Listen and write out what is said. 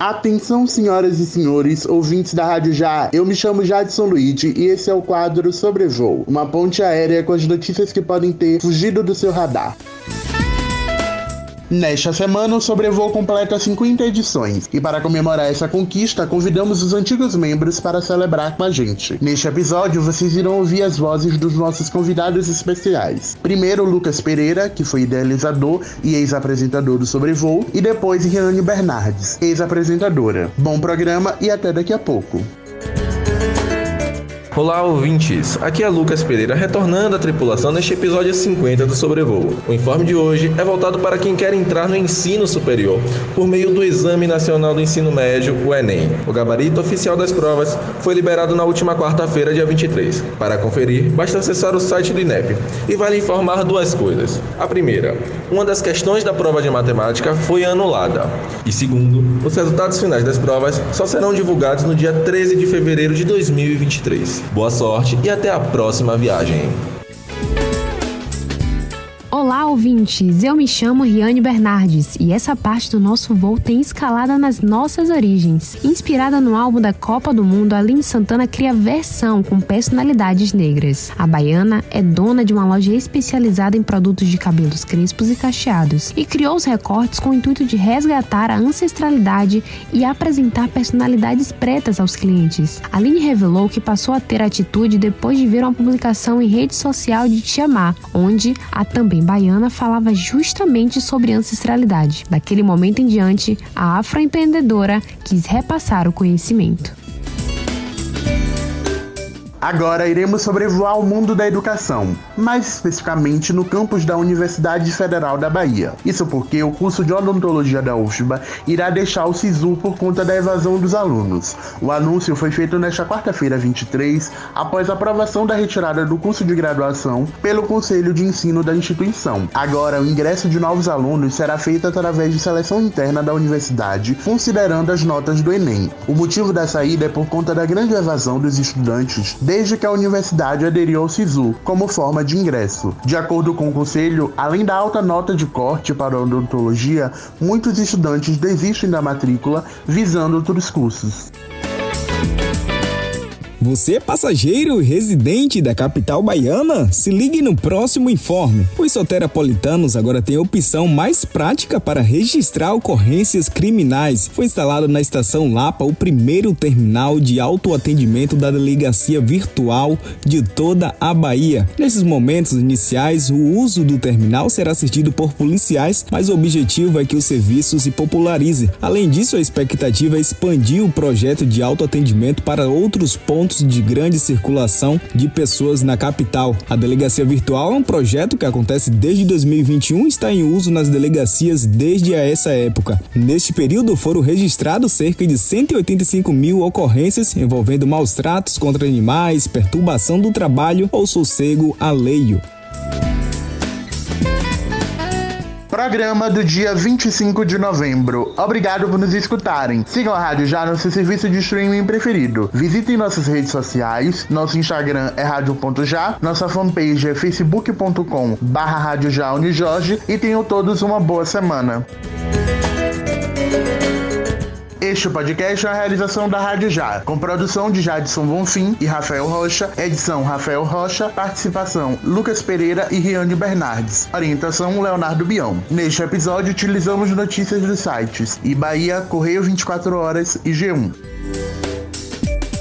Atenção, senhoras e senhores, ouvintes da Rádio Já. Eu me chamo Jadson Luigi e esse é o quadro Sobrevoo, uma ponte aérea com as notícias que podem ter fugido do seu radar. Nesta semana, o Sobrevoo completa 50 edições, e para comemorar essa conquista, convidamos os antigos membros para celebrar com a gente. Neste episódio, vocês irão ouvir as vozes dos nossos convidados especiais. Primeiro, Lucas Pereira, que foi idealizador e ex-apresentador do Sobrevoo, e depois Riane Bernardes, ex-apresentadora. Bom programa e até daqui a pouco. Olá, ouvintes! Aqui é Lucas Pereira retornando à tripulação neste episódio 50 do Sobrevoo. O informe de hoje é voltado para quem quer entrar no ensino superior por meio do Exame Nacional do Ensino Médio, o Enem. O gabarito oficial das provas foi liberado na última quarta-feira, dia 23. Para conferir, basta acessar o site do INEP e vale informar duas coisas. A primeira, uma das questões da prova de matemática foi anulada. E segundo, os resultados finais das provas só serão divulgados no dia 13 de fevereiro de 2023. Boa sorte e até a próxima viagem. Ouvintes! Eu me chamo Riane Bernardes e essa parte do nosso voo tem escalada nas nossas origens. Inspirada no álbum da Copa do Mundo, Aline Santana cria versão com personalidades negras. A baiana é dona de uma loja especializada em produtos de cabelos crespos e cacheados e criou os recortes com o intuito de resgatar a ancestralidade e apresentar personalidades pretas aos clientes. Aline revelou que passou a ter atitude depois de ver uma publicação em rede social de Tiamá, onde a também baiana falava justamente sobre ancestralidade. Daquele momento em diante, a afroempreendedora quis repassar o conhecimento. Agora iremos sobrevoar o mundo da educação, mais especificamente no campus da Universidade Federal da Bahia. Isso porque o curso de odontologia da UFBA irá deixar o SISU por conta da evasão dos alunos. O anúncio foi feito nesta quarta-feira 23, após a aprovação da retirada do curso de graduação pelo Conselho de Ensino da instituição. Agora, o ingresso de novos alunos será feito através de seleção interna da universidade, considerando as notas do Enem. O motivo da saída é por conta da grande evasão dos estudantes desde que a universidade aderiu ao SISU como forma de ingresso. De acordo com o conselho, além da alta nota de corte para a odontologia, muitos estudantes desistem da matrícula visando outros cursos. Você é passageiro residente da capital baiana? Se ligue no próximo informe. Os soteropolitanos agora têm a opção mais prática para registrar ocorrências criminais. Foi instalado na estação Lapa o primeiro terminal de autoatendimento da delegacia virtual de toda a Bahia. Nesses momentos iniciais, o uso do terminal será assistido por policiais, mas o objetivo é que o serviço se popularize. Além disso, a expectativa é expandir o projeto de autoatendimento para outros pontos pontos de grande circulação de pessoas na capital. A delegacia virtual é um projeto que acontece desde 2021 e está em uso nas delegacias desde essa época. Neste período foram registrados cerca de 185 mil ocorrências envolvendo maus tratos contra animais, perturbação do trabalho ou sossego alheio. Programa do dia 25 de novembro. Obrigado por nos escutarem. Sigam a Rádio Já no seu serviço de streaming preferido. Visitem nossas redes sociais. Nosso Instagram é rádio.já. Nossa fanpage é facebook.com barra. E tenham todos uma boa semana. Este podcast é a realização da Rádio Já, com produção de Jadson Bonfim e Rafael Rocha, edição Rafael Rocha, participação Lucas Pereira e Riane Bernardes, orientação Leonardo Bião. Neste episódio utilizamos notícias dos sites e Bahia, Correio 24 Horas e G1.